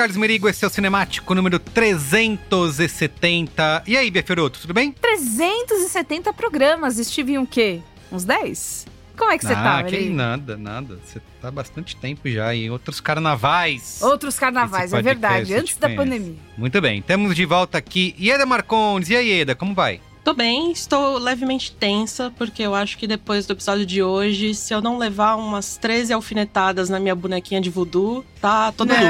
Carlos Merigo, esse é o Cinemático número 370. E aí, Bia Fioroto, tudo bem? 370 programas, estive em o quê? Uns 10? Como é que você ah, tá, que nada, nada. Você tá há bastante tempo já em outros carnavais. Outros carnavais, é verdade, antes te da conhece. pandemia. Muito bem, temos de volta aqui Ieda Marcondes. E aí, Ieda, como vai? Tô bem, estou levemente tensa, porque eu acho que depois do episódio de hoje, se eu não levar umas 13 alfinetadas na minha bonequinha de voodoo, tá todo lucro.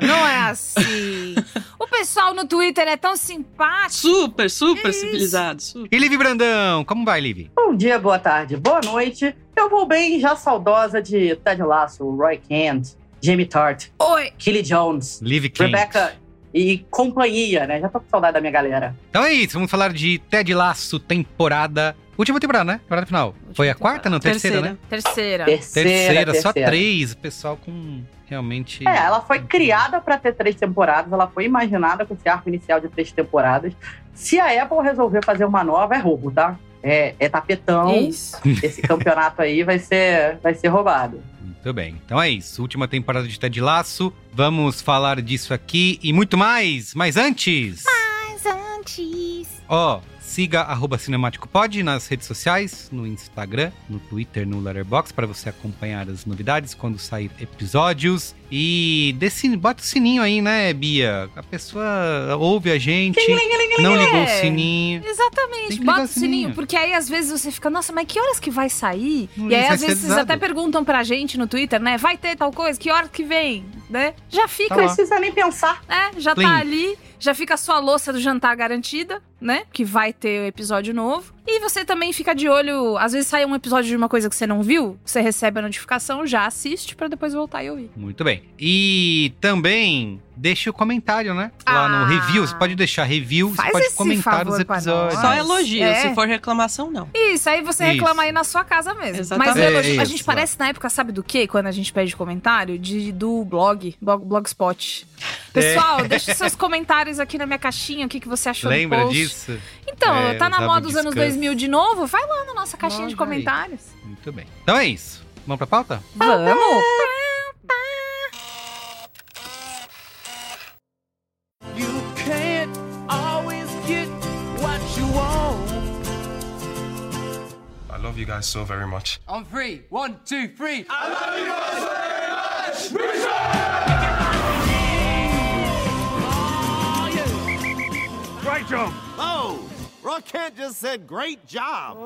Não, não é assim. o pessoal no Twitter é tão simpático. Super, super Isso. civilizado. super. E Livi Brandão, como vai, Livi? Bom dia, boa tarde, boa noite. Eu vou bem, já saudosa de Ted Lasso, Roy Kent, Jamie Tart, Oi. Kelly Jones, Livi Kent. Rebecca e companhia, né? Já tô com saudade da minha galera. Então é isso, vamos falar de Ted Laço, temporada... Última temporada, né? Temporada final. Foi a quarta, não? Terceira, né? Terceira. Terceira, Terceira, só terceira. três. O pessoal com realmente... É, ela foi criada pra ter três temporadas, ela foi imaginada com esse arco inicial de três temporadas. Se a Apple resolver fazer uma nova, é roubo, tá? É, é tapetão. Isso. Esse campeonato aí vai ser, vai ser roubado. Muito bem. Então é isso. Última temporada de Ted Laço. Vamos falar disso aqui e muito mais. Mas antes. Mas antes. Ó, siga arroba Cinemático Pod nas redes sociais, no Instagram, no Twitter, no Letterboxd, para você acompanhar as novidades quando sair episódios. E desse, bota o sininho aí, né, Bia? A pessoa ouve a gente, não ligou o É. sininho. Exatamente, bota o sininho, sininho. porque aí às vezes você fica, nossa, mas que horas que vai sair? Hum, e aí às vezes vocês até perguntam pra gente no Twitter, né? Vai ter tal coisa, que hora que vem, né? Já fica, Tá Não precisa nem pensar. né? Já Plim. tá ali, já fica a sua louça do jantar garantida, né? Que vai ter episódio novo. E você também fica de olho, às vezes sai um episódio de uma coisa que você não viu, você recebe a notificação, já assiste pra depois voltar e ouvir. Muito bem. E também deixe o comentário, né? Lá no Ah. review. Você pode deixar review, você Faz pode esse comentar os episódios. Só elogio, é. se for reclamação, não. Isso, aí você Isso. reclama aí na sua casa mesmo. Exatamente. Mas elogio- É a isso, gente parece na época, sabe do quê? Quando a gente pede comentário? De, do blog, blog Blogspot. Pessoal, deixa seus comentários aqui na minha caixinha, o que, que você achou do. Lembra post. disso? Então, É, tá na moda dos anos Discuss. 2000 de novo? Vai lá na nossa caixinha de Logo aí. comentários. Muito bem. Então é isso. Vamos pra pauta? Vamos! You can't always get what you want. I love you guys so very much. Three. Oh, just said great job.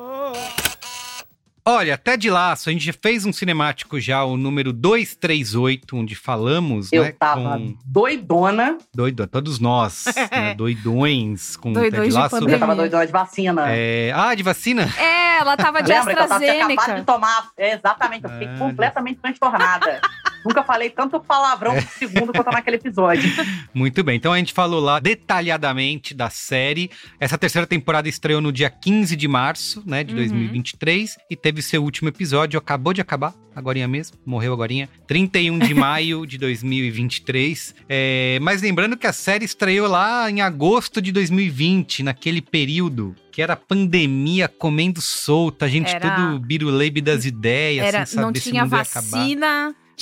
Olha, até de laço, a gente já fez um cinemático já, o número 238, onde falamos, Eu né? tava Com doidona, doido, todos nós, né, doidões com Doidões Ted de Laço. eu tava doidona de vacina. É, Ah, de vacina? É, ela tava de Lembra que eu tava, tinha acabado de AstraZeneca. tomar. É, exatamente, eu fiquei Ah, completamente transtornada. Nunca falei tanto palavrão por segundo quanto naquele episódio. Muito bem, então a gente falou lá detalhadamente da série. Essa terceira temporada estreou no dia 15 de março, né, de Uhum. 2023, e teve seu último episódio, acabou de acabar, agorinha mesmo, morreu agorinha, 31 de maio de 2023. É, mas lembrando que a série estreou lá em agosto de 2020, naquele período que era pandemia comendo solta, a gente Era- tudo biruleibe das ideias, Era, sem saber não se tinha mundo ia acabar.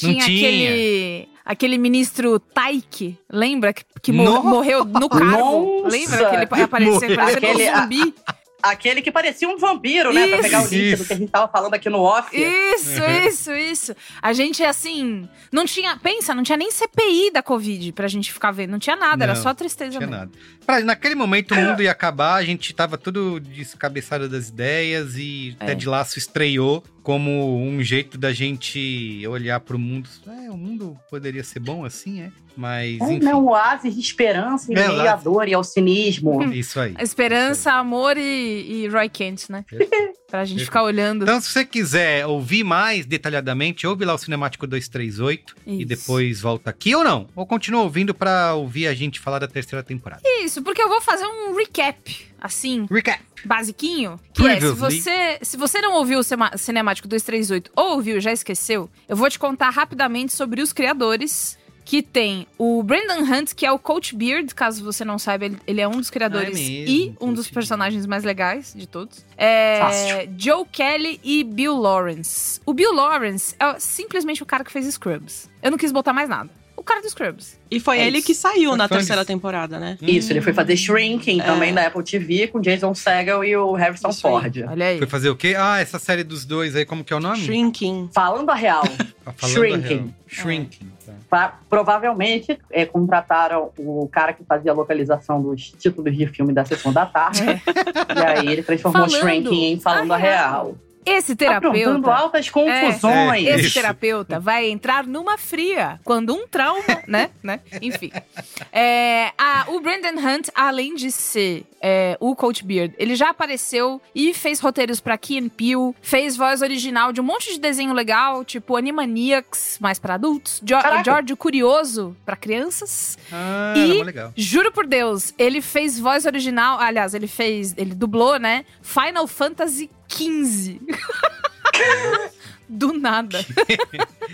Vacina, Não tinha, tinha. aquele aquele ministro Taik, lembra que, que mor- morreu no cargo? Nossa! Lembra que ele apareceu Aquele- um zumbi? Aquele que parecia um vampiro, né? Pra pegar o Isso. link do que a gente tava falando aqui no off. Isso, Uhum. isso, isso. A gente, assim, não tinha. Pensa, não tinha nem CPI da Covid pra gente ficar vendo. Não tinha nada, era Não, só tristeza Não tinha mesmo. nada. Pra- naquele momento o mundo ia acabar, a gente tava tudo descabeçado das ideias e É. Ted Laço estreou como um jeito da gente olhar pro mundo. É, o mundo poderia ser bom assim, é? Mas, É, enfim. né, um oásis de esperança em É, meio à dor e ao cinismo. Isso aí. Esperança, amor e, e Roy Kent, né? Pra gente ficar olhando. Então, se você quiser ouvir mais detalhadamente, ouve lá o Cinemático 238 e Isso. depois volta aqui ou não. Ou continua ouvindo pra ouvir a gente falar da terceira temporada. Isso, porque eu vou fazer um recap, assim, Recap. basiquinho, que é, se você, se você não ouviu o Cinemático 238 ou ouviu e já esqueceu, eu vou te contar rapidamente sobre os criadores, que tem o Brandon Hunt, que é o Coach Beard, caso você não saiba, ele, ele é um dos criadores Ah, é mesmo, e um dos personagens mais legais de todos. É, Fácil. Joe Kelly e Bill Lawrence. O Bill Lawrence é simplesmente o cara que fez Scrubs. Eu não quis botar mais nada. O cara do Scrubs. E foi É ele isso. que saiu Foi na fã terceira temporada, né? Isso, ele foi fazer Shrinking É. também da Apple TV com Jason Segel e o Harrison Isso aí. Ford. Olha aí. Foi fazer o quê? Ah, essa série dos dois aí, como que é o nome? Shrinking. Falando a real, Tá falando a Shrinking. real. Shrinking. tá. pra- provavelmente é, contrataram o cara que fazia a localização dos títulos de filme da sessão da tarde. E aí ele transformou É. Falando Shrinking em Falando a a Real. Esse Aprontando terapeuta. altas confusões. É, Esse terapeuta vai entrar numa fria quando um trauma, né? né? Enfim. É, a- o Brandon Hunt, além de ser é, o Coach Beard, ele já apareceu e fez roteiros pra Key and Peele, fez voz original de um monte de desenho legal, tipo Animaniacs, mais pra adultos, Jo Caraca. George o Curioso pra crianças. Ah, E- legal. Juro por Deus, ele fez voz original, aliás, ele fez, ele dublou, né? Final Fantasy XV. Do nada.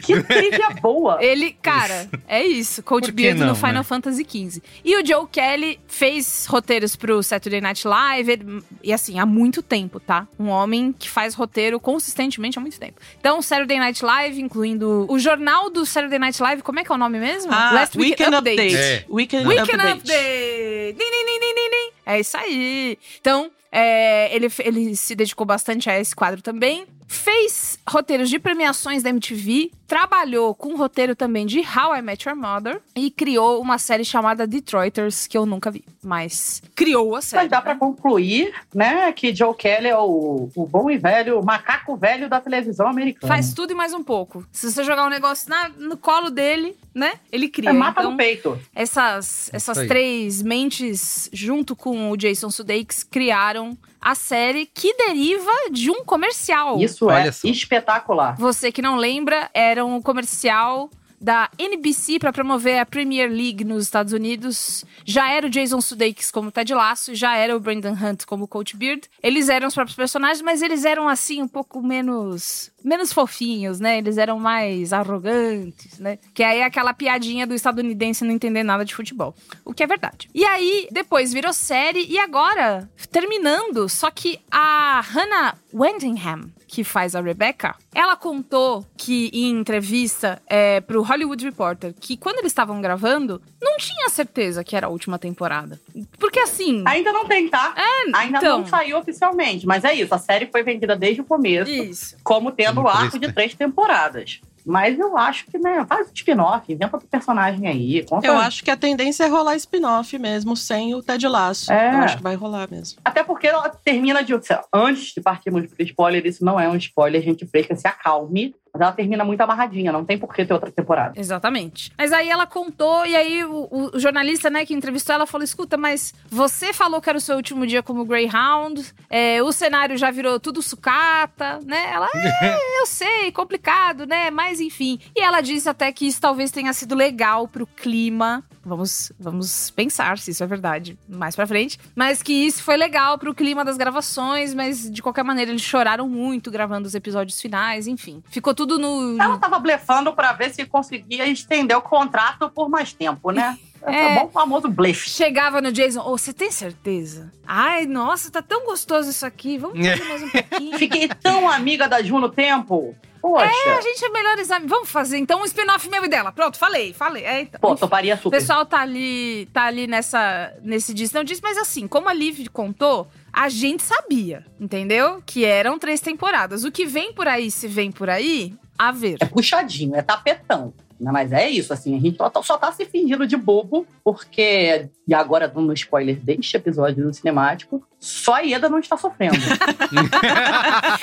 Que trivia boa. Ele, cara, é isso. Coach Beard não, no Final né? Fantasy XV. E o Joe Kelly fez roteiros pro Saturday Night Live. ele- E assim, há muito tempo, tá? Um homem que faz roteiro consistentemente há muito tempo. Então, Saturday Night Live, incluindo o jornal do Saturday Night Live, como é que é o nome mesmo? Ah, Last Weekend Update. É. Weekend, Weekend Update. Update! Din, din, din, din, din, din. É isso aí. Então, é, ele, ele se dedicou bastante a esse quadro também. Fez roteiros de premiações da MTV, trabalhou com roteiro também de How I Met Your Mother e criou uma série chamada Detroiters, que eu nunca vi, mas criou a série. Mas dá pra né? concluir, né, que Joe Kelly é o, o bom e velho macaco velho da televisão americana. Faz tudo e mais um pouco. Se você jogar um negócio na- no colo dele, né? Ele cria. É mata então, no peito. essas, essas três mentes, junto com o Jason Sudeikis, criaram a série que deriva de um comercial. Isso Olha é só. espetacular. Você que não lembra, era um comercial da NBC para promover a Premier League nos Estados Unidos. Já era o Jason Sudeikis como Ted Lasso, já era o Brendan Hunt como Coach Beard. Eles eram os próprios personagens, mas eles eram assim um pouco menos menos fofinhos, né? Eles eram mais arrogantes, né? Que aí é aquela piadinha do estadunidense não entender nada de futebol. O que é verdade. E aí, depois virou série e agora, terminando, só que a Hannah Wendingham, que faz a Rebecca, ela contou que em entrevista é, pro Hollywood Reporter que quando eles estavam gravando, não tinha certeza que era a última temporada. Porque assim. Ainda não tem, tá? É, Ainda então, não saiu oficialmente, mas é isso. A série foi vendida desde o começo, Isso. como tendo o arco de três temporadas. Mas eu acho que, né, faz spin-off, inventa outro personagem aí. Conta... Eu acho que a tendência é rolar spin-off mesmo, sem o Ted Laço. É. Eu acho que vai rolar mesmo. Até porque ela termina de. Antes de partirmos pro spoiler, isso não é um spoiler, gente fresca, se acalme. Mas ela termina muito amarradinha, não tem por que ter outra temporada. Exatamente. Mas aí ela contou, e aí o, o- jornalista, né, que entrevistou ela falou: escuta, mas você falou que era o seu último dia como Greyhound, é, o cenário já virou tudo sucata, né? Ela, é, eu sei, complicado, né? Mas enfim. E ela disse até que isso talvez tenha sido legal pro clima. Vamos, vamos pensar se isso é verdade mais pra frente. Mas que isso foi legal pro clima das gravações, mas de qualquer maneira eles choraram muito gravando os episódios finais, enfim. Ficou tudo no. Ela tava blefando pra ver se conseguia estender o contrato por mais tempo, né? É. É, bom famoso blefe. Chegava no Jason, ô, você tem certeza? Ai, nossa, tá tão gostoso isso aqui. Vamos fazer mais um pouquinho. Fiquei tão amiga da Ju no tempo. Poxa. É, a gente é melhores amigos. Vamos fazer então um spin-off meu e dela. Pronto, falei, falei. É, então. Pô, Enfim. toparia O super. pessoal tá ali, tá ali nessa, nesse disso, não disse, mas assim, como a Liv contou, a gente sabia, entendeu? Que eram três temporadas. O que vem por aí, se vem por aí, a ver. É puxadinho, é tapetão. Né? Mas é isso, assim, a gente só, só tá se fingindo de bobo, porque, e agora dando spoiler deste episódio do cinemático, só a Ieda não está sofrendo.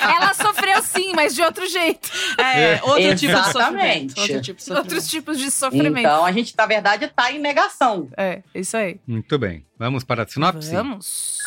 Ela sofreu sim, mas de outro jeito. É, outro tipo de Exatamente. sofrimento. Outro tipo de sofrimento. Outros tipos de sofrimento. então a gente, na verdade, tá em negação. É, isso aí. Muito bem. Vamos para a sinopse? Vamos.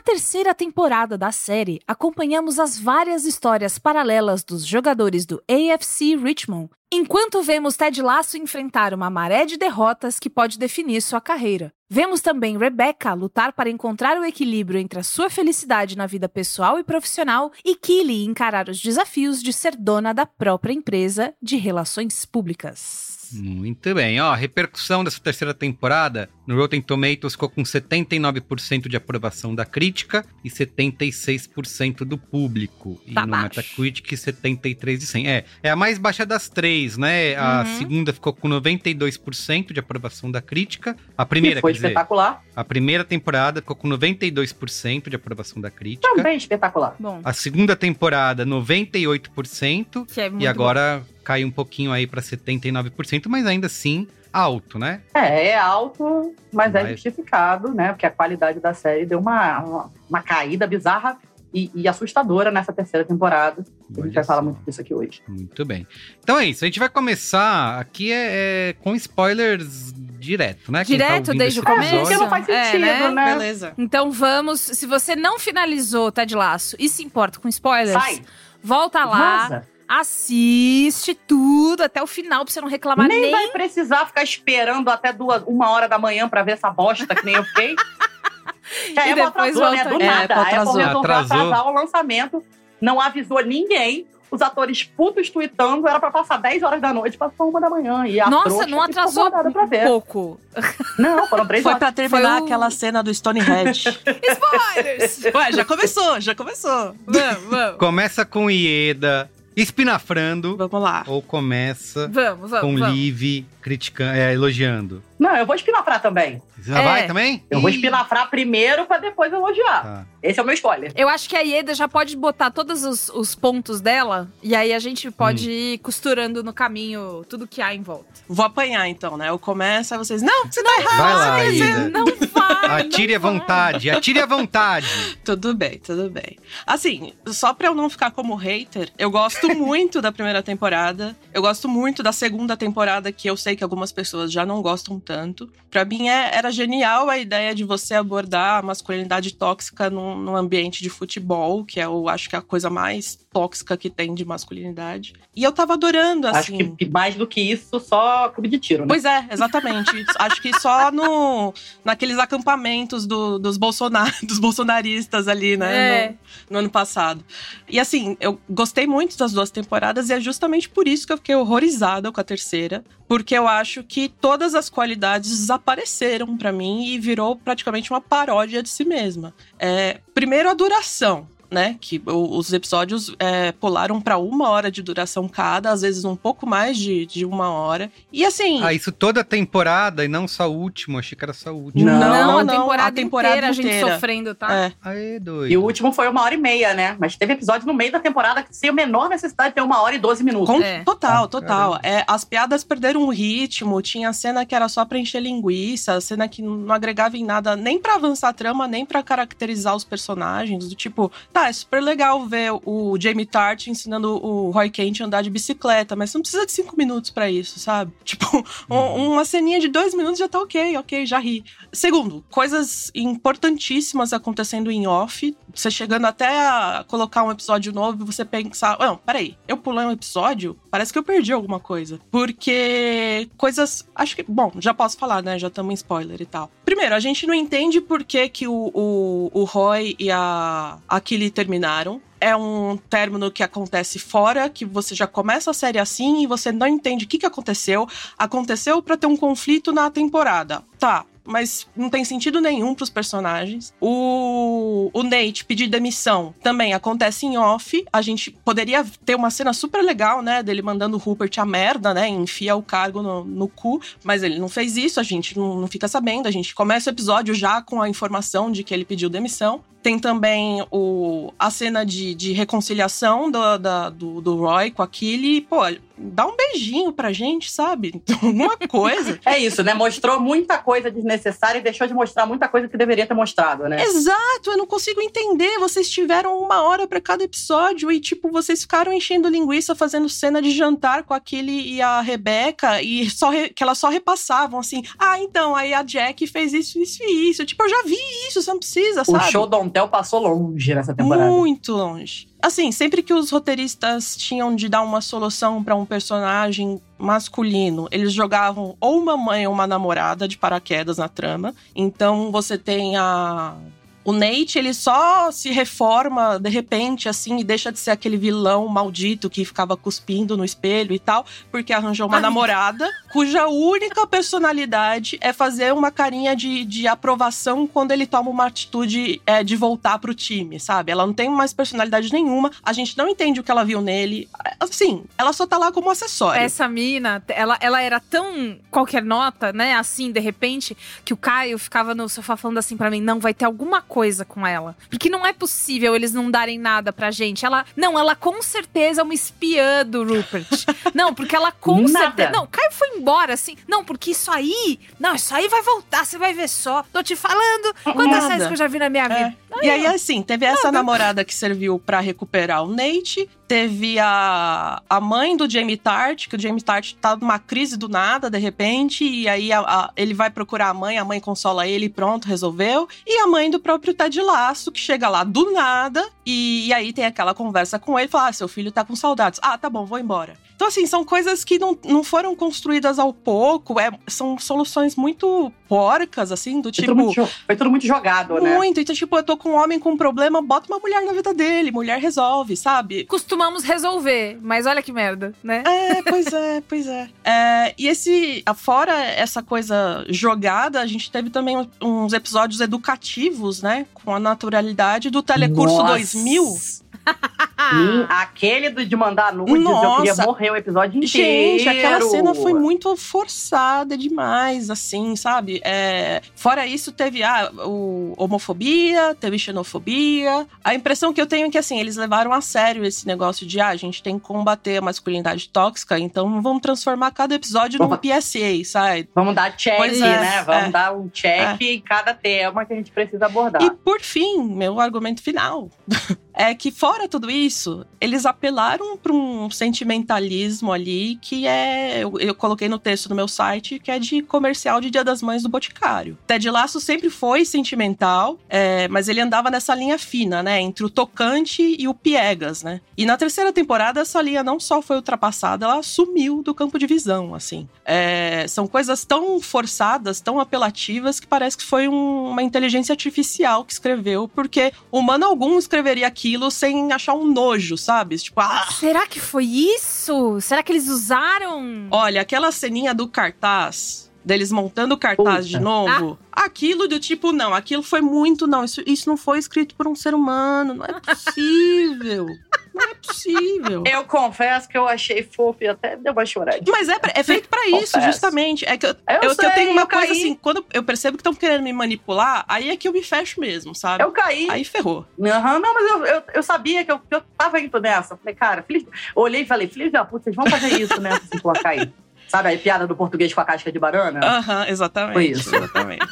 Na terceira temporada da série, acompanhamos as várias histórias paralelas dos jogadores do AFC Richmond, enquanto vemos Ted Lasso enfrentar uma maré de derrotas que pode definir sua carreira. Vemos também Rebecca lutar para encontrar o equilíbrio entre a sua felicidade na vida pessoal e profissional e Killy encarar os desafios de ser dona da própria empresa de relações públicas. Muito bem. Ó, a repercussão dessa terceira temporada no Rotten Tomatoes ficou com 79% de aprovação da crítica e 76% do público. E Tá no baixo. Metacritic, 73 de 100. É, é a mais baixa das três, né? A Uhum. segunda ficou com 92% de aprovação da crítica. A primeira, foi quer dizer, espetacular. a primeira temporada ficou com 92% de aprovação da crítica. Também espetacular. Bom, A segunda temporada, 98%. que é muito E agora cai um pouquinho aí para 79%, mas ainda assim alto, né? É, é alto, mas é Mas- justificado, né? Porque a qualidade da série deu uma, uma, uma caída bizarra e, e assustadora nessa terceira temporada. A gente Olha vai falar muito disso aqui hoje. Muito bem. Então é isso. A gente vai começar aqui é, é com spoilers direto, né? Tá Direto ouvindo desde o começo? Porque não faz É, sentido, né? né? Beleza. Então vamos. Se você não finalizou Ted Laço e se importa com spoilers, Sai, volta lá, vaza. assiste tudo até o final pra você não reclamar Nem, nem. vai precisar ficar esperando até duas, uma hora da manhã pra ver essa bosta que nem eu fiquei. Que a E Apple depois atrasou, né? volta Do aí. É, nada. Apple A Apple atrasou. atrasar o lançamento, não avisou ninguém. Os atores putos tweetando, era pra passar 10 horas da noite, passou uma da manhã. E a Nossa, não atrasou pra um ver. pouco. Não, foram 3 Foi horas. pra terminar Foi o- aquela cena do Stonehenge. Spoilers! Ué, já começou, já começou. vamos, vamos. Começa com Ieda espinafrando Vamos lá. ou começa Vamos, vamos. com vamos. Liv criticando, é, elogiando. Não, eu vou espinafrar também. Você já É. vai também? Eu vou espinafrar primeiro pra depois elogiar. tá. Esse é o meu spoiler. Eu acho que a Ieda já pode botar todos os, os pontos dela e aí a gente pode Hum. ir costurando no caminho tudo que há em volta. Vou apanhar então, né? Eu começo, aí vocês. Não, você tá errado. Vai lá, você- Ieda. Não vai! Atire à não vai. vontade, atire à vontade. Tudo bem, tudo bem. Assim, só pra eu não ficar como hater, eu gosto muito da primeira temporada. Eu gosto muito da segunda temporada, que eu sei que algumas pessoas já não gostam tanto. Pra mim é- era genial a ideia de você abordar a masculinidade tóxica num, num ambiente de futebol, que é, eu acho que é a coisa mais tóxica que tem de masculinidade. E eu tava adorando, assim. Acho que mais do que isso, só clube de tiro, né? Pois é, exatamente. Acho que só no, naqueles acampamentos do, dos, Bolsonar, dos bolsonaristas ali, né? É. No, no ano passado. E assim, eu gostei muito das duas temporadas e é justamente por isso que eu fiquei horrorizada com a terceira. Porque eu acho que todas as qualidades desapareceram pra mim e virou praticamente uma paródia de si mesma. É, primeiro, a duração né? Que os episódios é, pularam pra uma hora de duração cada, às vezes um pouco mais de, de uma hora. E assim. Ah, isso toda a temporada e não só o último. Achei que era só o último. Não, Não, a não, temporada, a temporada inteira a gente inteira. sofrendo, tá? É. Aê, doido. E o último foi uma hora e meia, né? Mas teve episódio no meio da temporada que sem a menor necessidade de ter uma hora e doze minutos. Com- É. Total, Ah, total. É, as piadas perderam o ritmo, tinha cena que era só pra encher linguiça, cena que não agregava em nada, nem pra avançar a trama, nem pra caracterizar os personagens. Do tipo, tá, é super legal ver o Jamie Tart ensinando o Roy Kent a andar de bicicleta, mas você não precisa de cinco minutos pra isso, sabe? Tipo, um- uma ceninha de dois minutos já tá ok, ok, já ri. Segundo, coisas importantíssimas acontecendo em off. Você chegando até a colocar um episódio novo e você pensar, não, peraí, eu pulei um episódio? Parece que eu perdi alguma coisa. Porque coisas. Acho que. Bom, já posso falar, né? Já estamos em spoiler e tal. Primeiro, a gente não entende por que, que o, o, o Roy e a, a Killy terminaram. É um término que acontece fora, que você já começa a série assim e você não entende o que, que aconteceu. Aconteceu pra ter um conflito na temporada. Tá, mas não tem sentido nenhum pros personagens. O, o Nate pedir demissão também acontece em off. A gente poderia ter uma cena super legal, né? Dele mandando o Rupert a merda, né? Enfia o cargo no, no cu. Mas ele não fez isso, a gente não, não fica sabendo. A gente começa o episódio já com a informação de que ele pediu demissão. Tem também o, a cena de, de reconciliação do, da- do, do Roy com a Killy. Pô, dá um beijinho pra gente, sabe? Alguma coisa. É isso, né? Mostrou muita coisa desnecessária e deixou de mostrar muita coisa que deveria ter mostrado, né? Exato, eu não consigo entender. Vocês tiveram uma hora pra cada episódio e, tipo, vocês ficaram enchendo linguiça, fazendo cena de jantar com aquele e a Rebeca e só re- que elas só repassavam assim. Ah, então, aí a Jack fez isso, isso e isso. Tipo, eu já vi isso, você não precisa, O sabe? show do Ontel passou longe nessa temporada. Muito longe. Assim, sempre que os roteiristas tinham de dar uma solução pra um personagem masculino, eles jogavam ou uma mãe ou uma namorada de paraquedas na trama. Então você tem a. O Nate, ele só se reforma de repente, assim, e deixa de ser aquele vilão maldito que ficava cuspindo no espelho e tal, porque arranjou uma Ai. namorada cuja única personalidade é fazer uma carinha de, de aprovação quando ele toma uma atitude é, de voltar pro time, sabe? Ela não tem mais personalidade nenhuma, a gente não entende o que ela viu nele. Assim, ela só tá lá como acessório. Essa mina, ela, ela era tão qualquer nota, né? Assim, de repente, que o Caio ficava no sofá falando assim pra mim: não, vai ter alguma coisa com ela. Porque não é possível eles não darem nada pra gente. Ela. Não, ela com certeza é uma espiã do Rupert. não, porque ela com Nada. certeza. Não, o Caio foi embora, assim. Não, porque isso aí. Não, isso aí vai voltar, você vai ver só. Tô te falando. Quantas séries que eu já vi na minha É. vida? E aí, assim, teve essa namorada que serviu pra recuperar o Nate. Teve a, a mãe do Jamie Tart, que o Jamie Tart tá numa crise do nada, de repente. E aí a- a- ele vai procurar a mãe, a mãe consola ele pronto, resolveu. E a mãe do próprio Ted Laço, que chega lá do nada. E, e aí tem aquela conversa com ele, fala: ah, seu filho tá com saudades. Ah, tá bom, vou embora. Então, assim, são coisas que não, não foram construídas ao pouco. É, são soluções muito porcas, assim, do Foi, tipo. tudo muito, jo- foi tudo muito jogado, né? Muito. Então, tipo, eu tô com um homem com um problema, bota uma mulher na vida dele, mulher resolve, sabe? Costumamos resolver, mas olha que merda, né? É, pois é, pois é. É, E esse, fora essa coisa jogada, a gente teve também uns episódios educativos, né? Com a naturalidade do Telecurso Nossa. 2000. Sim, aquele do de mandar nudes, eu queria Nossa. morrer o episódio inteiro. Gente, aquela cena foi muito forçada demais, assim, sabe? É, fora isso, teve a o, homofobia, teve xenofobia. A impressão que eu tenho é que, assim, eles levaram a sério esse negócio de, ah, a gente tem que combater a masculinidade tóxica, então vamos transformar cada episódio num Vamos- PSA, sabe? Vamos dar check, Pois é, né? Vamos é. dar um check em cada tema que a gente precisa abordar. E por fim, meu argumento final é que fora tudo isso, isso, eles apelaram para um sentimentalismo ali que é. Eu, eu, coloquei no texto do meu site, que é de comercial de Dia das Mães do Boticário. Ted Lasso sempre foi sentimental, é, mas ele andava nessa linha fina, né? Entre o tocante e o piegas, né? E na terceira temporada, essa linha não só foi ultrapassada, ela sumiu do campo de visão, assim. É, são coisas tão forçadas, tão apelativas, que parece que foi um, uma inteligência artificial que escreveu, porque humano algum escreveria aquilo sem achar um nojo, sabe? Tipo, ah! Será que foi isso? Será que eles usaram? Olha, aquela ceninha do cartaz deles montando o cartaz Puta. de novo. Ah. Aquilo do tipo, não, aquilo foi muito, não, isso, isso não foi escrito por um ser humano, não é possível. Possível. Eu confesso que eu achei fofo e até deu uma choradinha. Mas é, é feito para isso, justamente. É que eu, eu, eu, sei, eu tenho uma eu coisa caí. assim, quando eu percebo que estão querendo me manipular, aí é que eu me fecho mesmo, sabe? Eu caí. Aí ferrou. Uhum, não, mas eu, eu, eu sabia que eu, eu tava indo nessa. falei, cara, filho, olhei e falei, filho da puta, vocês vão fazer isso, né? Se colocar aí. Sabe a piada do português com a casca de banana? Aham, uhum, exatamente. Foi isso. Exatamente.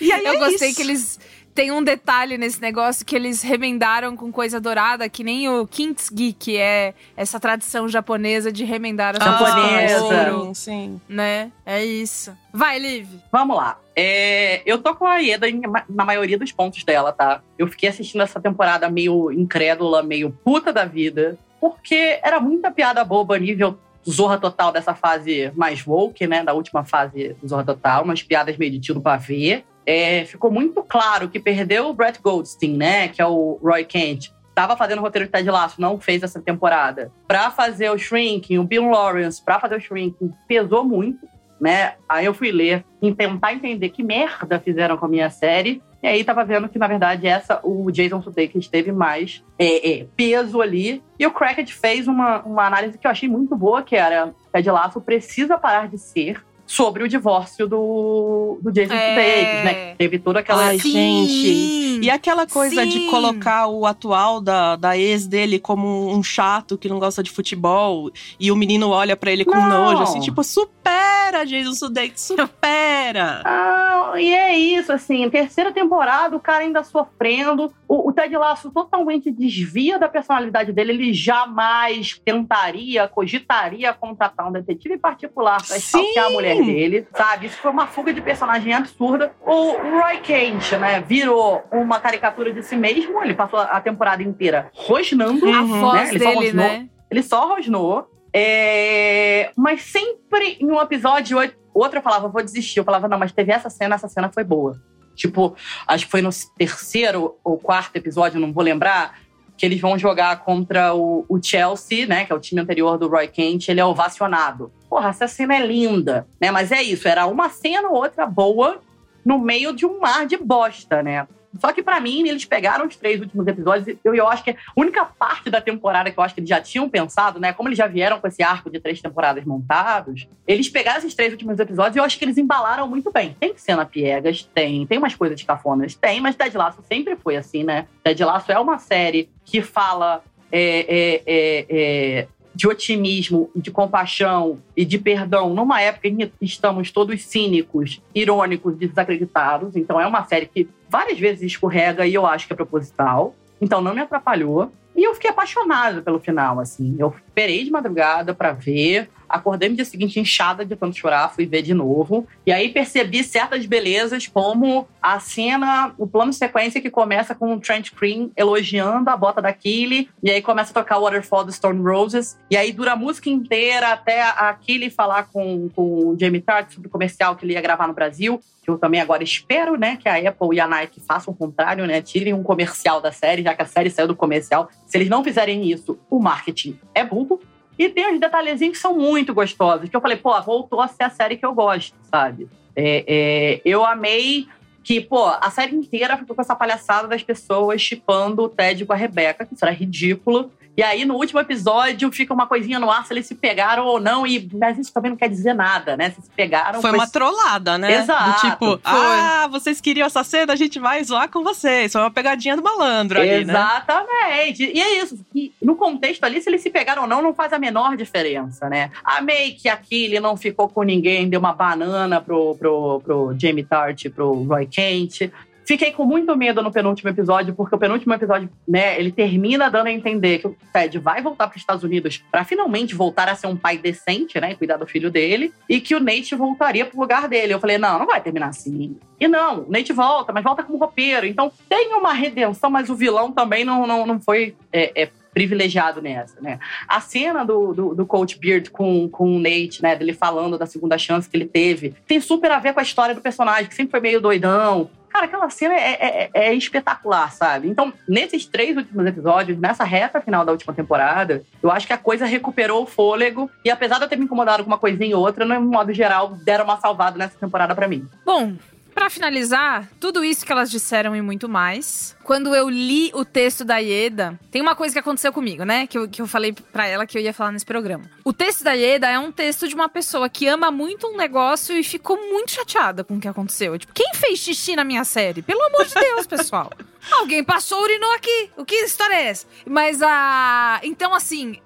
e aí Eu é gostei isso. que eles tem um detalhe nesse negócio que eles remendaram com coisa dourada, que nem o Kintsugi, que é essa tradição japonesa de remendar as japonesa. Sim, sim. Né? É isso. Vai, Liv. Vamos lá. É, eu tô com a Ieda na maioria dos pontos dela, tá? Eu fiquei assistindo essa temporada meio incrédula, meio puta da vida, porque era muita piada boba nível Zorra Total dessa fase mais woke, né? Da última fase do Zorra Total, umas piadas meio de tiro pra ver é, ficou muito claro que perdeu o Brett Goldstein, né? Que é o Roy Kent. Estava fazendo o roteiro de Ted Lasso, não fez essa temporada. Para fazer o Shrinking, o Bill Lawrence, para fazer o Shrinking, pesou muito, né? Aí eu fui ler tentar entender que merda fizeram com a minha série. E aí tava vendo que, na verdade, essa, o Jason Sudeikis teve mais é, é, peso ali. E o Cracked fez uma, uma análise que eu achei muito boa, que era Ted Lasso precisa parar de ser sobre o divórcio do, do Jason é. Sudeikis, né? Teve toda aquela... Ai, gente. E aquela coisa Sim. de colocar o atual da, da ex dele como um chato que não gosta de futebol e o menino olha para ele com não. nojo, assim, tipo, supera, Jason Sudeikis, supera! Ah, e é isso, assim, terceira temporada, o cara ainda sofrendo, o, o Ted Lasso totalmente desvia da personalidade dele, ele jamais tentaria, cogitaria contratar um detetive particular pra stalkear a mulher dele, sabe? Isso foi uma fuga de personagem absurda. O Roy Kent, né, virou uma caricatura de si mesmo. Ele passou a temporada inteira rosnando. A né? voz ele dele, só rosnou, né? Ele só rosnou. É... Mas sempre em um episódio, outro eu falava, vou desistir. Eu falava, não, mas teve essa cena, essa cena foi boa. Tipo, acho que foi no terceiro ou quarto episódio, não vou lembrar, que eles vão jogar contra o, o, Chelsea, né? Que é o time anterior do Roy Kent, ele é ovacionado. Porra, essa cena é linda, né? Mas é isso, era uma cena ou outra boa no meio de um mar de bosta, né? Só que para mim, eles pegaram os três últimos episódios eu, eu acho que a única parte da temporada que eu acho que eles já tinham pensado, né? Como eles já vieram com esse arco de três temporadas montados, eles pegaram esses três últimos episódios e eu acho que eles embalaram muito bem. Tem cena piegas, tem, tem umas coisas cafonas, tem, mas Ted Lasso sempre foi assim, né? Ted Lasso é uma série que fala é, é, é, é de otimismo, de compaixão e de perdão numa época em que estamos todos cínicos, irônicos, desacreditados. Então é uma série que várias vezes escorrega e eu acho que é proposital. Então não me atrapalhou. E eu fiquei apaixonada pelo final, assim. Eu esperei de madrugada para ver. Acordei no dia seguinte inchada de tanto chorar, fui ver de novo. E aí percebi certas belezas, como a cena, o plano de sequência que começa com o Trent Cream elogiando a bota da Killy. E aí começa a tocar Waterfall do Stone Roses. E aí dura a música inteira até a Killy falar com, com o Jamie Tart sobre o comercial que ele ia gravar no Brasil. Eu também agora espero, né, que a Apple e a Nike façam o contrário, né? Tirem um comercial da série, já que a série saiu do comercial. Se eles não fizerem isso, o marketing é burro. E tem uns detalhezinhos que são muito gostosos, que eu falei, pô, voltou a ser a série que eu gosto, sabe? É, é, eu amei que, pô, a série inteira ficou com essa palhaçada das pessoas chipando o Ted com a Rebeca, que isso era ridículo. E aí, no último episódio, fica uma coisinha no ar se eles se pegaram ou não. E, mas isso também não quer dizer nada, né? Se se pegaram. Foi, foi... uma trollada, né? Exato. Do tipo, foi. ah, vocês queriam essa cena, a gente vai zoar com vocês. Foi uma pegadinha do malandro ali, né? Exatamente. Né? E é isso. E no contexto ali, se eles se pegaram ou não, não faz a menor diferença, né? Amei que aquele não ficou com ninguém, deu uma banana pro, pro, pro Jamie Tart, pro Roy Kent Fiquei com muito medo no penúltimo episódio, porque o penúltimo episódio, né, ele termina dando a entender que o Ted vai voltar para os Estados Unidos para finalmente voltar a ser um pai decente, né, cuidar do filho dele, e que o Nate voltaria pro lugar dele. Eu falei, não, não vai terminar assim. E não, o Nate volta, mas volta como roupeiro. Então tem uma redenção, mas o vilão também não, não, não foi é, é, privilegiado nessa, né? A cena do, do, do, Coach Beard com, com o Nate, né? Dele falando da segunda chance que ele teve, tem super a ver com a história do personagem, que sempre foi meio doidão, Cara, aquela cena é, é, é, espetacular, sabe? Então, nesses três últimos episódios, nessa reta final da última temporada, eu acho que a coisa recuperou o fôlego. E apesar de eu ter me incomodado com uma coisinha ou outra, no modo geral, deram uma salvada nessa temporada para mim. Bom, para finalizar, tudo isso que elas disseram e muito mais. Quando eu li o texto da Ieda, tem uma coisa que aconteceu comigo, né? Que eu, que eu falei para ela que eu ia falar nesse programa. O texto da Ieda é um texto de uma pessoa que ama muito um negócio e ficou muito chateada com o que aconteceu. Tipo, quem fez xixi na minha série? Pelo amor de Deus, pessoal. Alguém passou, urinou aqui. O que história é essa? Mas a. Então, assim,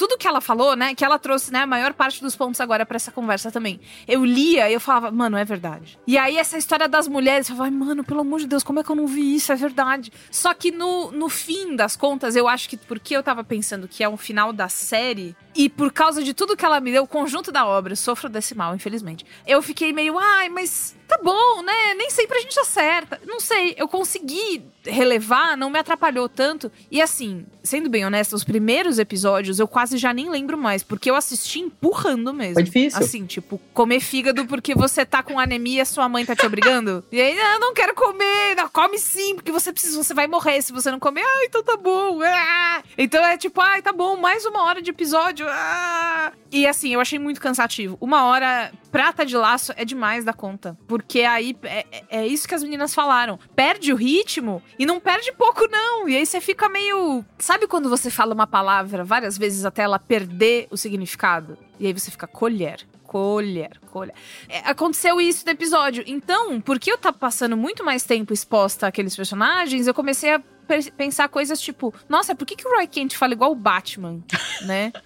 tudo que ela falou, né? Que ela trouxe, né? A maior parte dos pontos agora para essa conversa também. Eu lia e eu falava, mano, é verdade. E aí, essa história das mulheres, eu falava, mano, pelo amor de Deus, como é que eu não vi isso? É verdade. Só que no, no fim das contas, eu acho que porque eu tava pensando que é um final da série, e por causa de tudo que ela me deu, o conjunto da obra, sofro desse mal, infelizmente. Eu fiquei meio, ai, mas tá bom, né? Nem sempre a gente acerta. Não sei, eu consegui relevar, não me atrapalhou tanto. E assim, sendo bem honesta, os primeiros episódios eu quase já nem lembro mais, porque eu assisti empurrando mesmo. Foi difícil. Assim, tipo, comer fígado porque você tá com anemia e sua mãe tá te obrigando. e aí, ah, não quero comer. Não, come sim, porque você precisa, você vai morrer se você não comer. Ah, então tá bom. Ah! Então é tipo, ai, tá bom, mais uma hora de episódio. Ah! E assim, eu achei muito cansativo. Uma hora prata de laço é demais da conta. Porque aí é, é, é isso que as meninas falaram. Perde o ritmo e não perde pouco, não. E aí você fica meio. Sabe quando você fala uma palavra várias vezes até ela perder o significado? E aí você fica colher colher, colher. É, aconteceu isso no episódio. Então, porque eu tava passando muito mais tempo exposta àqueles personagens, eu comecei a pensar coisas tipo, nossa, por que, que o Roy Kent fala igual o Batman, né?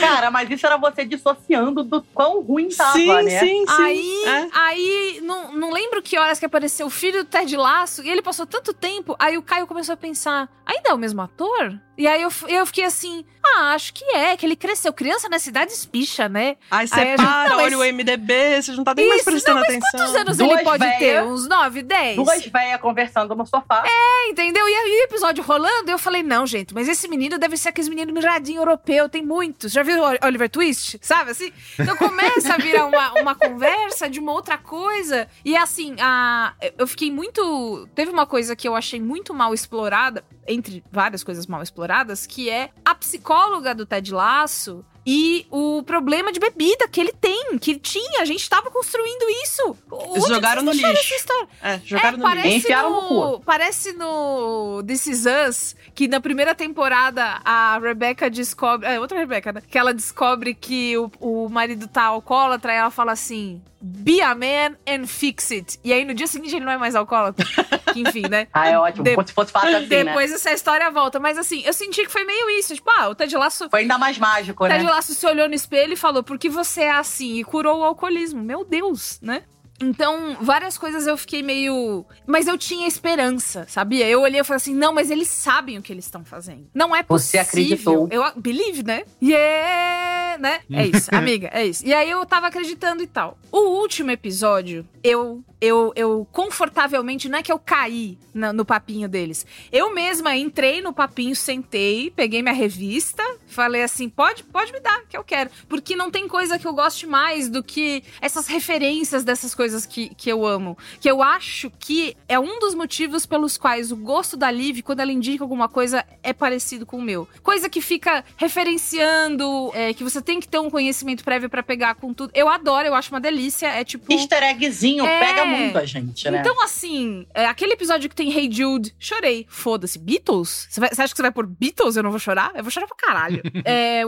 Cara, mas isso era você dissociando do quão ruim tava, sim, né? Sim, sim, Aí, é. aí não, não lembro que horas que apareceu o filho do Ted Laço e ele passou tanto tempo. Aí o Caio começou a pensar: ainda é o mesmo ator? E aí eu, eu fiquei assim: ah, acho que é, que ele cresceu. Criança na cidade espicha, né? Aí você aí para, gente, olha mas... o MDB, você não tá nem Isso, mais prestando não, mas atenção. Quantos anos Duas ele pode véia, ter? Uns 9, 10? Duas velhas conversando no sofá. É, entendeu? E aí o episódio rolando, eu falei: não, gente, mas esse menino deve ser aquele menino miradinho europeu, tem muitos. Já viu Oliver Twist? Sabe assim? Então começa a virar uma, uma conversa de uma outra coisa. E assim, a, eu fiquei muito. Teve uma coisa que eu achei muito mal explorada, entre várias coisas mal exploradas, que é a psicóloga do Ted Lasso e o problema de bebida que ele tem, que tinha. A gente tava construindo isso. Eles jogaram no lixo. É, jogaram é, no lixo. No, no parece no This Is Us, que na primeira temporada a Rebecca descobre. É, outra Rebecca, né? Que ela descobre que o, o marido tá alcoólatra e ela fala assim: Be a man and fix it. E aí no dia seguinte ele não é mais alcoólatra. que, enfim, né? ah, é ótimo. De... Se fosse fácil assim, né? Depois né? essa história volta. Mas assim, eu senti que foi meio isso. Tipo, ah, o Ted Lasso... Foi ainda mais mágico, né? Ted Lasso se olhou no espelho e falou, por que você é assim? E curou o alcoolismo. Meu Deus, né? Então, várias coisas eu fiquei meio. Mas eu tinha esperança, sabia? Eu olhei e falei assim: não, mas eles sabem o que eles estão fazendo. Não é possível. Você acreditou. Eu believe, né? Yeah! Né? É isso, amiga, é isso. E aí eu tava acreditando e tal. O último episódio, eu eu, eu confortavelmente, não é que eu caí na, no papinho deles. Eu mesma entrei no papinho, sentei, peguei minha revista, falei assim: pode, pode me dar, que eu quero. Porque não tem coisa que eu goste mais do que essas referências dessas coisas que, que eu amo. Que eu acho que é um dos motivos pelos quais o gosto da Liv, quando ela indica alguma coisa, é parecido com o meu. Coisa que fica referenciando, é, que você tem que ter um conhecimento prévio para pegar com tudo. Eu adoro, eu acho uma delícia. É tipo. Easter eggzinho, é, pega muito a gente, né? Então, assim, é, aquele episódio que tem Hey Jude, chorei. Foda-se. Beatles? Você, vai, você, acha que você vai por Beatles eu não vou chorar? Eu vou chorar pra caralho. é,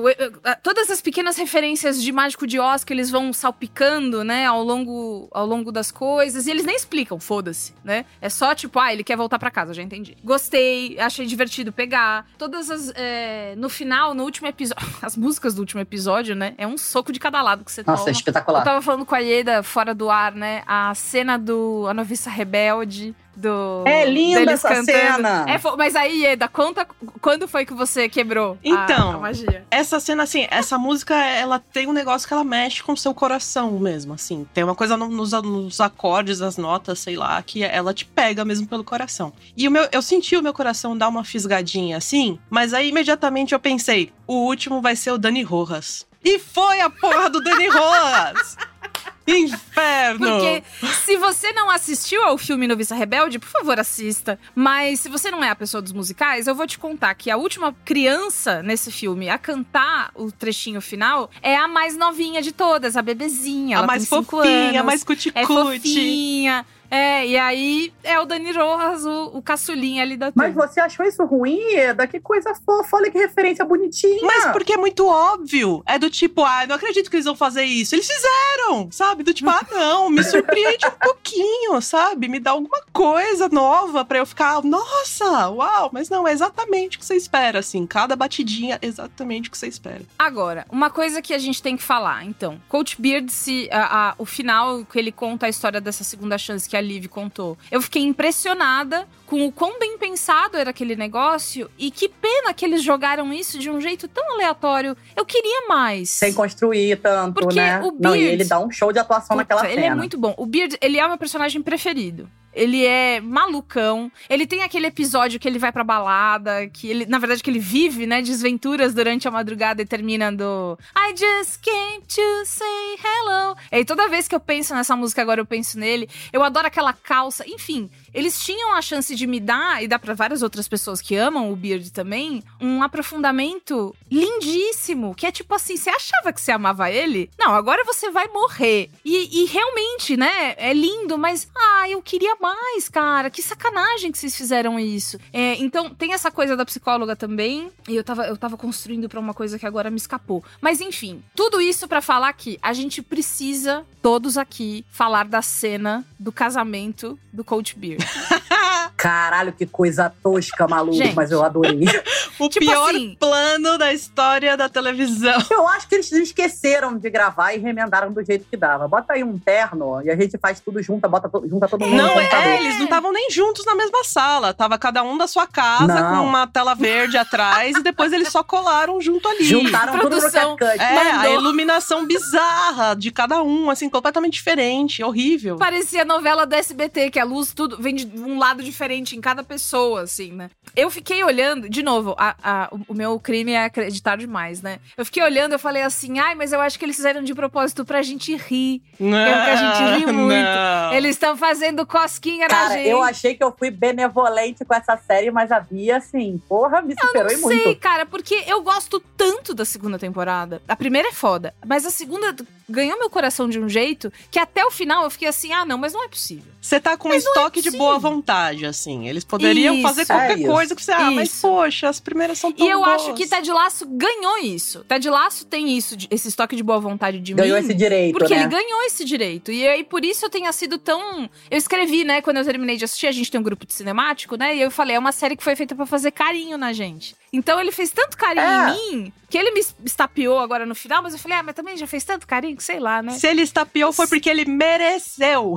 todas as pequenas referências de Mágico de Oz que eles vão salpicando, né, ao longo, ao longo das coisas. E eles nem explicam, foda-se, né? É só tipo, ah, ele quer voltar para casa, já entendi. Gostei, achei divertido pegar. Todas as. É, no final, no último episódio. As músicas do último episódio, né? É um soco de cada lado que você Nossa, toma. é espetacular. Eu tava falando com a Ieda fora do ar, né? A cena do A Noviça Rebelde. Do, É linda essa cena. É, mas aí, Ieda, conta quando foi que você quebrou a- Então, a, magia. Essa cena, assim, essa música, ela tem um negócio que ela mexe com o seu coração mesmo, assim. Tem uma coisa no- nos, nos acordes, as notas, sei lá, que ela te pega mesmo pelo coração. E o meu, eu senti o meu coração dar uma fisgadinha assim, mas aí imediatamente eu pensei, o último vai ser o Dani Rojas. E foi a porra do Dani Rojas! Inferno! Porque se você não assistiu ao filme Noviça Rebelde, por favor, assista. Mas se você não é a pessoa dos musicais, eu vou te contar que a última criança nesse filme a cantar o trechinho final é a mais novinha de todas, a bebezinha. a mais fofinha, a anos, mais cuticute. É fofinha. É, e aí é o Dani Rojas, o, o caçulinha ali da Mas turma. você achou isso ruim, Eda? Que coisa fofa, olha que referência bonitinha. Mas porque é muito óbvio. É do tipo, ah, não acredito que eles vão fazer isso. Eles fizeram, sabe? Do tipo, ah, não, me surpreende um pouquinho, sabe? Me dá alguma coisa nova pra eu ficar, nossa, uau. Mas não, é exatamente o que você espera, assim. Cada batidinha é exatamente o que você espera. Agora, uma coisa que a gente tem que falar, então. Coach Beard, se, a- a- o final que ele conta a história dessa segunda chance que a Liv contou. Eu fiquei impressionada com o quão bem pensado era aquele negócio e que pena que eles jogaram isso de um jeito tão aleatório. Eu queria mais. Sem construir tanto, Porque né? o Não, e Beard- ele dá um show de atuação Puta, naquela ele cena. é muito bom. O Beard, ele é o meu personagem preferido. Ele é malucão. Ele tem aquele episódio que ele vai pra balada, que ele, na verdade, que ele vive, né, desventuras durante a madrugada e termina do I just came to say hello. E aí, toda vez que eu penso nessa música agora, eu penso nele. Eu adoro aquela calça. Enfim, eles tinham a chance de me dar, e dá pra várias outras pessoas que amam o Beard também, um aprofundamento lindíssimo. Que é tipo assim, você achava que você amava ele? Não, agora você vai morrer. E, e realmente, né? É lindo, mas. Ah, eu queria mais, cara. Que sacanagem que vocês fizeram isso. É, então, tem essa coisa da psicóloga também. E eu tava, eu tava construindo pra uma coisa que agora me escapou. Mas enfim, tudo isso pra falar que a gente precisa, todos aqui, falar da cena do casamento do Coach Beer. Caralho, que coisa tosca, maluco, Gente. mas eu adorei. O Tipo pior assim- plano da história da televisão. eu acho que eles esqueceram de gravar e remendaram do jeito que dava. Bota aí um terno e a gente faz tudo junto, bota to- junta todo mundo Não, no é, computador. eles não estavam nem juntos na mesma sala. Tava cada um da sua casa Não. com uma tela verde atrás e depois eles só colaram junto ali. Juntaram tudo no Produção. CapCut. É, a iluminação bizarra de cada um, assim, completamente diferente, horrível. Parecia novela do SBT, que a luz tudo vem de um lado diferente em cada pessoa, assim, né? Eu fiquei olhando, de novo, a- a- o- o meu crime é acreditar demais, né? Eu fiquei olhando, eu falei assim, ai, mas eu acho que eles fizeram de propósito pra gente rir. Não, É que a gente ri muito. não. Eles estão fazendo cosquinha na Cara, gente. eu achei que eu fui benevolente com essa série, mas a Bia, assim, porra, me superou e Não muito. sei, cara, porque eu gosto tanto da segunda temporada. A primeira é foda, mas a segunda ganhou meu coração de um jeito que até o final eu fiquei assim, ah, não, mas não é possível. Você tá com um Mas não é estoque de possível. boa vontade, assim. Eles poderiam Isso, fazer qualquer é coisa que você. Ah, mas Isso. poxa, as primeiras são tão E eu boas. acho que Ted Lasso ganhou isso. Ted Lasso tem isso, esse estoque de boa vontade de Ganhou mim. esse direito, Porque né? ele ganhou esse direito. E aí, por isso eu tenha sido tão. Eu escrevi, né, quando eu terminei de assistir, a gente tem um grupo de cinemático, né? E eu falei, é uma série que foi feita pra fazer carinho na gente. Então ele fez tanto carinho É. em mim que ele me estapeou agora no final, mas eu falei, ah, mas também já fez tanto carinho que sei lá, né? Se ele estapeou foi porque ele mereceu.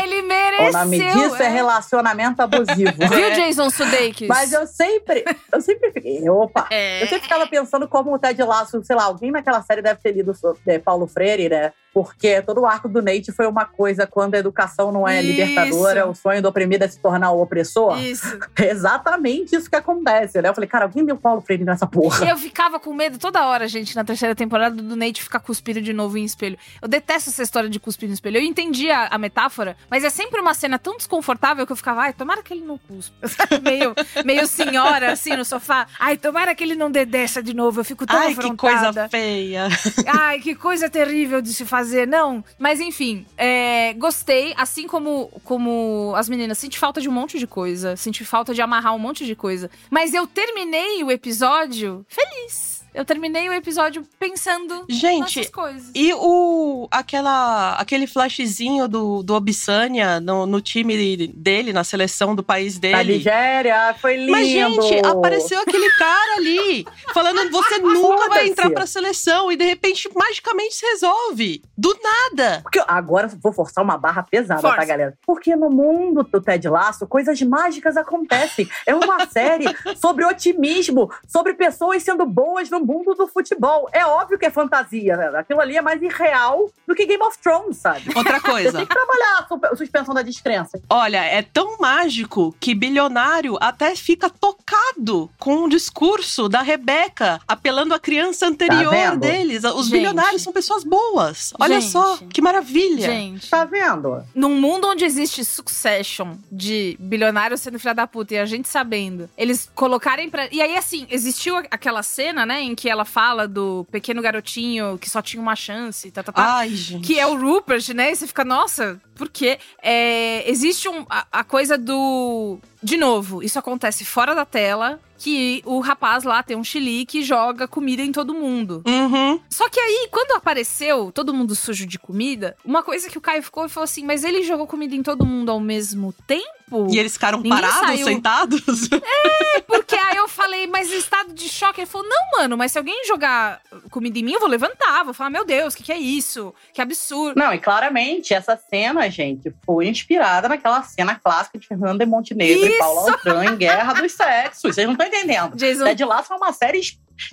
Ele mereceu. O nome disso é, relacionamento abusivo. Viu, Jason Sudeikis? Mas eu sempre, eu sempre fiquei, opa, É. eu sempre ficava pensando como o Ted Lasso, sei lá, alguém naquela série deve ter lido so- é, Paulo Freire, né? Porque todo o arco do Nate foi uma coisa, quando a educação não é Isso. libertadora, o sonho do oprimido é se tornar o opressor. Isso. É exatamente isso que acontece, né? Eu falei, cara, alguém deu Paulo Freire nessa porra. Eu ficava com medo toda hora, gente, na terceira temporada do Nate ficar cuspindo de novo em espelho. Eu detesto essa história de cuspir no espelho. Eu entendi a, a metáfora, mas é sempre uma cena tão desconfortável que eu ficava, ai, tomara que ele não cuspa. meio, meio senhora, assim, no sofá. Ai, tomara que ele não dedessa de novo. Eu fico tão Ai, que afrontada. coisa feia. Ai, que coisa terrível de se fazer. Não, mas enfim, é, gostei. Assim como, como as meninas, senti falta de um monte de coisa. Senti falta de amarrar um monte de coisa. Mas eu terminei o episódio feliz. Eu terminei o episódio pensando Gente, nessas coisas. E o aquela aquele flashzinho do, do Obsânia no, no time dele, na seleção do país Da dele. Nigéria, foi lindo. Mas, gente, apareceu aquele cara ali falando: você nunca vai entrar pra seleção. E de repente, magicamente se resolve. Do nada. Porque agora eu vou forçar uma barra pesada, Força. tá, galera? Porque no mundo do Ted Lasso, coisas mágicas acontecem. É uma série sobre otimismo, sobre pessoas sendo boas no mundo do futebol. É óbvio que é fantasia. Aquilo ali é mais irreal do que Game of Thrones, sabe? Outra Você tem coisa. que trabalhar a su- suspensão da descrença. Olha, é tão mágico que bilionário até fica tocado com o discurso da Rebeca, apelando à criança anterior vendo? deles. Os Gente. bilionários são pessoas boas. Olha Gente. só, que maravilha. Gente, Tá vendo? num mundo onde existe succession de bilionários sendo filha da puta e a gente sabendo, eles colocarem pra. E aí, assim, existiu aquela cena, né, em que ela fala do pequeno garotinho que só tinha uma chance, tá, tá, tá. Ai, gente. Que é o Rupert, né? E você fica, nossa, por quê? É, existe um, a, a coisa do. De novo, isso acontece fora da tela. Que o rapaz lá tem um chilique e joga comida em todo mundo. Uhum. Só que aí, quando apareceu todo mundo sujo de comida, uma coisa que o Caio ficou e falou assim: Mas ele jogou comida em todo mundo ao mesmo tempo? E eles ficaram Ninguém parados, saiu. sentados? Porque aí eu falei, mas em estado de choque. Ele falou: Não, mano, mas se alguém jogar comida em mim, eu vou levantar, vou falar: Meu Deus, o que, que é isso? Que absurdo. Não, e claramente essa cena, gente, foi inspirada naquela cena clássica de Fernanda Montenegro Isso! e Paula Altran em Guerra dos Sexos. Vocês não estão entendendo. Jason, Ted Lasso é uma série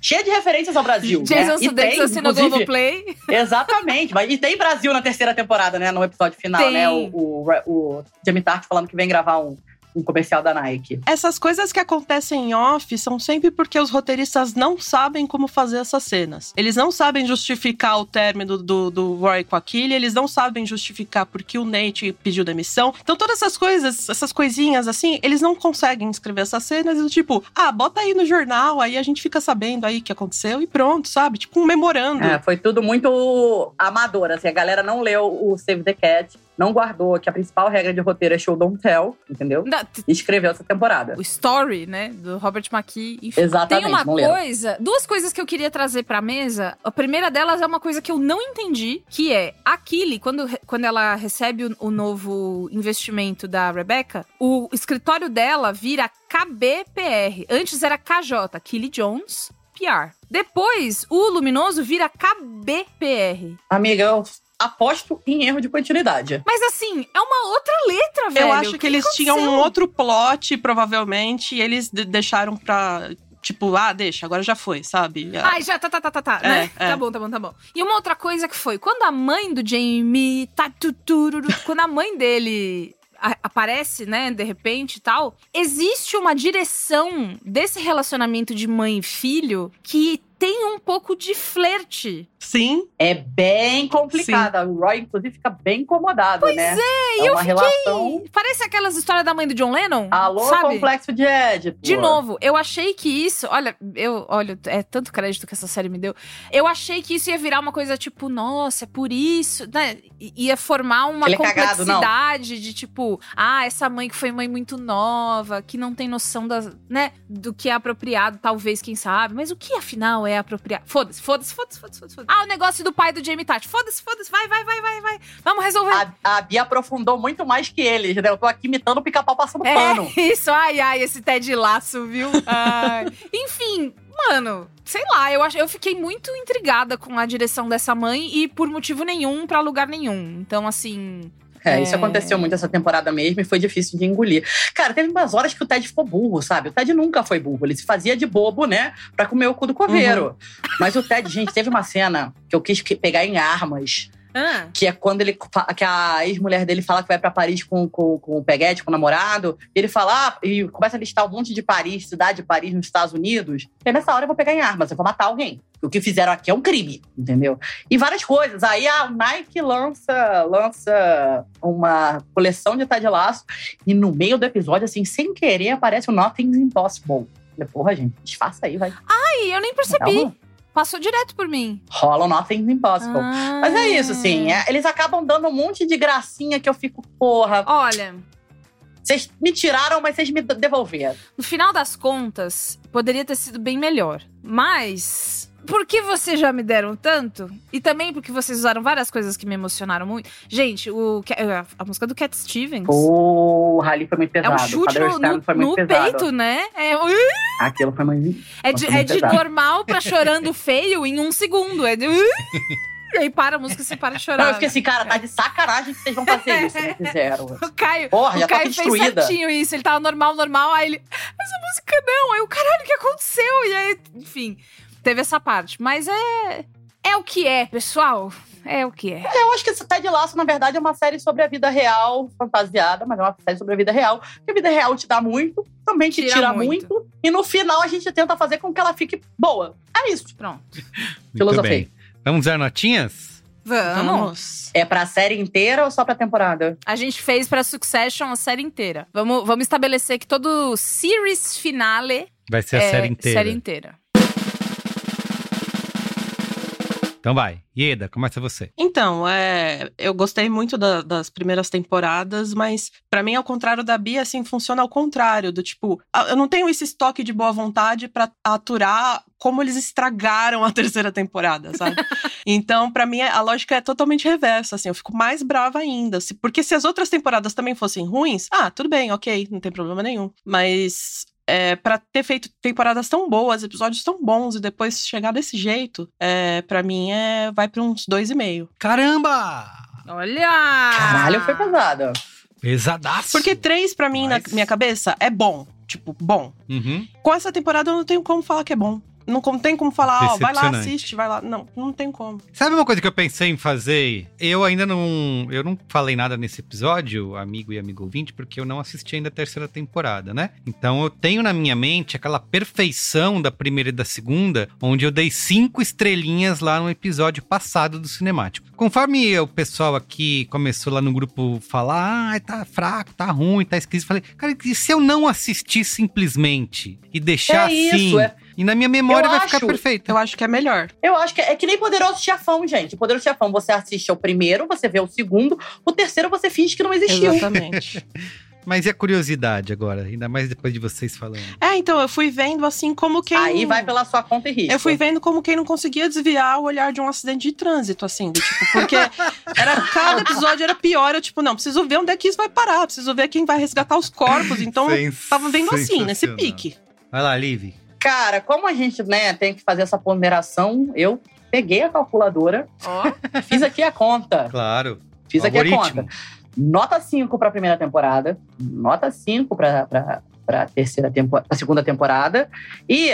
cheia de referências ao Brasil. Jason né? Sudeikis assinou inclusive- Globoplay. Exatamente. Mas, e tem Brasil na terceira temporada, né? No episódio final, Tem. né? O, o, o Jamie Tart falando que vem gravar um, um comercial da Nike. Essas coisas que acontecem em off são sempre porque os roteiristas não sabem como fazer essas cenas. Eles não sabem justificar o término do, do Roy com a Killy, eles não sabem justificar porque o Nate pediu demissão. Então, todas essas coisas, essas coisinhas assim, eles não conseguem escrever essas cenas do tipo, ah, bota aí no jornal, aí a gente fica sabendo aí o que aconteceu e pronto, sabe? Tipo um memorando. É, foi tudo muito amador, assim. A galera não leu o Save the Cat, não guardou que a principal regra de roteiro é show don't tell, entendeu? Não, E escreveu essa temporada. o Story, né? Do Robert McKee. Enfim. Exatamente, Tem uma coisa, duas coisas que eu queria trazer pra mesa. A primeira delas é uma coisa que eu não entendi, que é a Killy, quando, quando ela recebe o, o novo investimento da Rebecca, o escritório dela vira KBPR. Antes era KJ, Killy Jones PR. Depois, o Luminoso vira KBPR. Amiga, eu aposto em erro de continuidade. Mas assim, é uma outra letra, velho. Eu acho O que, eles tinham um aconteceu? outro plot, provavelmente, e eles de- deixaram pra. Tipo, ah, deixa, agora já foi, sabe? Ai, já, tá, tá, tá, tá, tá, É, né? é. Tá bom, tá bom, tá bom. E uma outra coisa que foi, quando a mãe do Jamie, tá, tu, tururu, quando a mãe dele a- aparece, né, de repente e tal, existe uma direção desse relacionamento de mãe e filho que tem um pouco de flerte. Sim. É bem complicada. O Roy, inclusive, fica bem incomodado, né? É, e eu uma relação. Parece aquelas histórias da mãe do John Lennon, Alô, sabe? complexo de Édipo. De novo, eu achei que isso. Olha, eu. Olha, é tanto crédito que essa série me deu. Eu achei que isso ia virar uma coisa tipo, nossa, é por isso. Né? Ia formar uma Ele é cagado, complexidade de tipo, ah, essa mãe que foi mãe muito nova, que não tem noção das, né, do que é apropriado, talvez, quem sabe. Mas o que afinal é apropriado? Foda-se, foda-se, foda-se, foda-se, foda-se. Ah, o negócio do pai do Jamie Tati. Foda-se, foda-se, vai, vai, vai, vai, vai. Vamos resolver. A, a Bia aprofundou muito mais que eles, né? Eu tô aqui imitando o pica-pau passando É pano. isso, ai, ai, esse Ted Laço, viu? Ai. Enfim, mano, sei lá, eu, acho, eu fiquei muito intrigada com a direção dessa mãe e por motivo nenhum pra lugar nenhum. Então, assim. É, isso É. aconteceu muito essa temporada mesmo e foi difícil de engolir. Cara, teve umas horas que o Ted ficou burro, sabe? O Ted nunca foi burro. Ele se fazia de bobo, né? Pra comer o cu do coveiro. Uhum. Mas o Ted, gente, teve uma cena que eu quis pegar em armas. Ah, Que é quando ele que a ex-mulher dele fala que vai pra Paris com, com, com o Peguete, com o namorado. E ele fala, ah, e começa a listar um monte de Paris, cidade de Paris nos Estados Unidos. E nessa hora eu vou pegar em armas, eu vou matar alguém. O que fizeram aqui é um crime, entendeu? E várias coisas. Aí a Nike lança, lança uma coleção de Ted Laço. E no meio do episódio, assim, sem querer, aparece o Nothing's Impossible. Porra, gente, disfarça aí, vai. ai, eu nem percebi. Calma. Passou direto por mim. Rola o Nothing's Impossible. Ah. Mas é isso, assim. é- eles acabam dando um monte de gracinha que eu fico, porra. Olha, Vocês me tiraram, mas vocês me devolveram. No final das contas, poderia ter sido bem melhor. Mas. Porque vocês já me deram tanto, e também porque vocês usaram várias coisas que me emocionaram muito. Gente, o, a, a música do Cat Stevens. Porra, ali foi muito é pesado. um chute no, no, no peito, né? É, Aquilo foi muito. é de, é de normal pra chorando feio em um segundo. É de. E aí para a música e você para de chorar. Não, eu fiquei assim, cara, tá de sacanagem que vocês vão fazer isso. Não fizeram. O Caio, Porra, o tá Caio fez destruída. certinho isso. Ele tava normal, normal. Aí ele, essa música não. Aí o caralho, o que aconteceu? E aí, enfim, teve essa parte. Mas é. É o que é, pessoal. É o que é. Eu acho que esse Ted Laço, na verdade, é uma série sobre a vida real, fantasiada, mas é uma série sobre a vida real. Porque a vida real te dá muito, também te Tira tira, muito. muito. E no final a gente tenta fazer com que ela fique boa. É isso. Pronto. Filosofei. Vamos dar notinhas? Vamos. É pra série inteira ou só pra temporada? A gente fez pra Succession a série inteira. Vamos, vamos estabelecer que todo series finale Vai ser a é série inteira. série inteira. Então vai. Ieda, começa você. Então, é, eu gostei muito da- das primeiras temporadas, mas pra mim, ao contrário da Bia, assim, funciona ao contrário, do tipo, eu não tenho esse estoque de boa vontade pra aturar como eles estragaram a terceira temporada, sabe? então, pra mim, a lógica é totalmente reversa, assim, eu fico mais brava ainda, porque se as outras temporadas também fossem ruins, ah, tudo bem, ok, não tem problema nenhum, mas é, para ter feito temporadas tão boas, episódios tão bons e depois chegar desse jeito, é, para mim é vai para uns dois e meio. Caramba! Olha! Caralho, foi pesada. Pesadaço. Porque três pra mim Mas- na minha cabeça é bom, tipo bom. Uhum. Com essa temporada eu não tenho como falar que é bom. Não tem como falar, ó, vai lá, assiste, vai lá. Não, não tem como. Sabe uma coisa que eu pensei em fazer? Eu ainda não. Eu não falei nada nesse episódio, amigo e amigo ouvinte, porque eu não assisti ainda a terceira temporada, né? Então eu tenho na minha mente aquela perfeição da primeira e da segunda, onde eu dei cinco estrelinhas lá no episódio passado do cinemático. Conforme o pessoal aqui começou lá no grupo falar, ah, tá fraco, tá ruim, tá esquisito, falei, cara, e se eu não assistir simplesmente e deixar É assim? isso, é. E na minha memória Eu vai ficar acho- perfeito. Eu acho que é melhor. Eu acho que é, é que nem Poderoso Chefão, gente. Poderoso Chefão, você assiste ao primeiro, você vê o segundo, o terceiro você finge que não existiu. Exatamente. Mas e a curiosidade agora? Ainda mais depois de vocês falando. é, então eu fui vendo assim como quem. Aí vai pela sua conta e risco. Eu fui vendo como quem não conseguia desviar o olhar de um acidente de trânsito, assim, do tipo, porque era, cada episódio era pior. Eu, tipo, não, preciso ver onde é que isso vai parar, preciso ver quem vai resgatar os corpos. Então, eu tava vendo assim, nesse pique. Vai lá, Liv. Cara, como a gente né, tem que fazer essa ponderação, eu peguei a calculadora, Ó, fiz aqui a conta. Claro. Fiz aqui a conta. Nota 5 pra primeira temporada, nota 5 pra, pra, pra terceira temporada, pra segunda temporada, e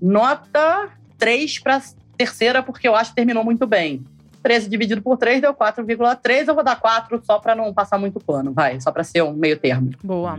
nota 3 pra terceira, porque eu acho que terminou muito bem. 13 dividido por 3 deu 4,3. Eu vou dar 4 só pra não passar muito pano, vai. Só pra ser um meio termo. boa.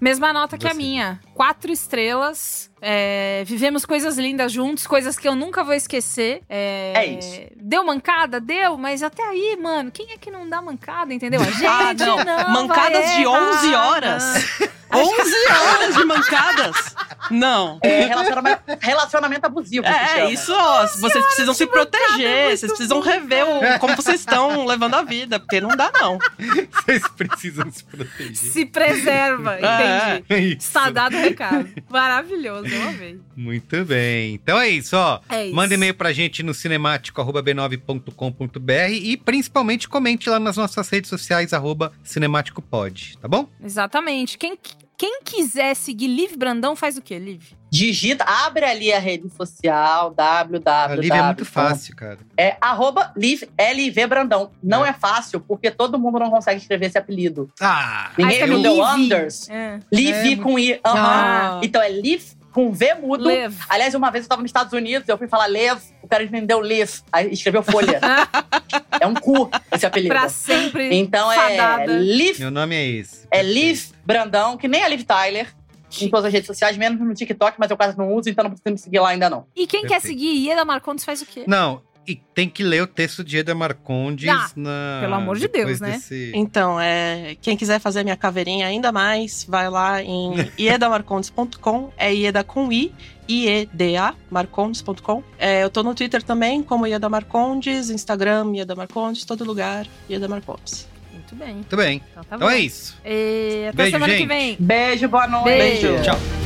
Mesma nota que a minha. Quatro estrelas. É, vivemos coisas lindas juntos, coisas que eu nunca vou esquecer. É, É isso. Deu mancada? Deu, mas até aí, mano, quem é que não dá mancada, entendeu? A gente Ah, não. não Mancadas de errar. 11 horas. 11 horas de mancadas? Não. É relacionamento, relacionamento abusivo. É, chama. isso, ó. Vocês precisam se proteger, vocês precisam rever o- como vocês estão levando a vida, porque não dá, não. Vocês precisam se proteger. Se preserva, É. entendi. É. Está dado o recado. Maravilhoso, Muito bem. Então é isso, ó. É isso. Manda e-mail pra gente no cinemático.b9.com.br e principalmente comente lá nas nossas redes sociais, arroba cinemáticopod, tá bom? Exatamente. Quem, quem quiser seguir Liv Brandão, faz o quê, Liv? Digita, abre ali a rede social, www. A Liv é muito fácil, cara. É arroba Liv, LV Brandão. Não é. fácil, porque todo mundo não consegue escrever esse apelido. Ah! Ninguém me fica deu Liv. Anders. É. Liv É, com I. Ah. Então é Liv com V mudo. Aliás, uma vez eu tava nos Estados Unidos, eu fui falar Lev, o cara me deu Liv. Aí escreveu folha. é um cu esse apelido. Pra sempre. Então é fadada. Liv, Meu nome é esse. é Liv Brandão, que nem a Liv Tyler. Em todas as redes sociais, menos no TikTok, mas eu quase não uso, então não precisa me seguir lá ainda não. E quem quer Perfeito. seguir Ieda Marcondes faz o quê? Não, e tem que ler o texto de Eda Marcondes Ah, na. pelo amor de depois Deus, né? desse- Então, é, quem quiser fazer minha caveirinha ainda mais, vai lá em iedamarcondes.com, é Ieda com I, I-E-D-A, marcondes.com. É, eu tô no Twitter também, como Ieda Marcondes, Instagram, Ieda Marcondes, todo lugar, Ieda Marcondes. Muito bem. Muito bem. Então tá Então bom. é isso. E até Beijo, semana que gente. vem. Beijo, boa noite. Beijo. Tchau.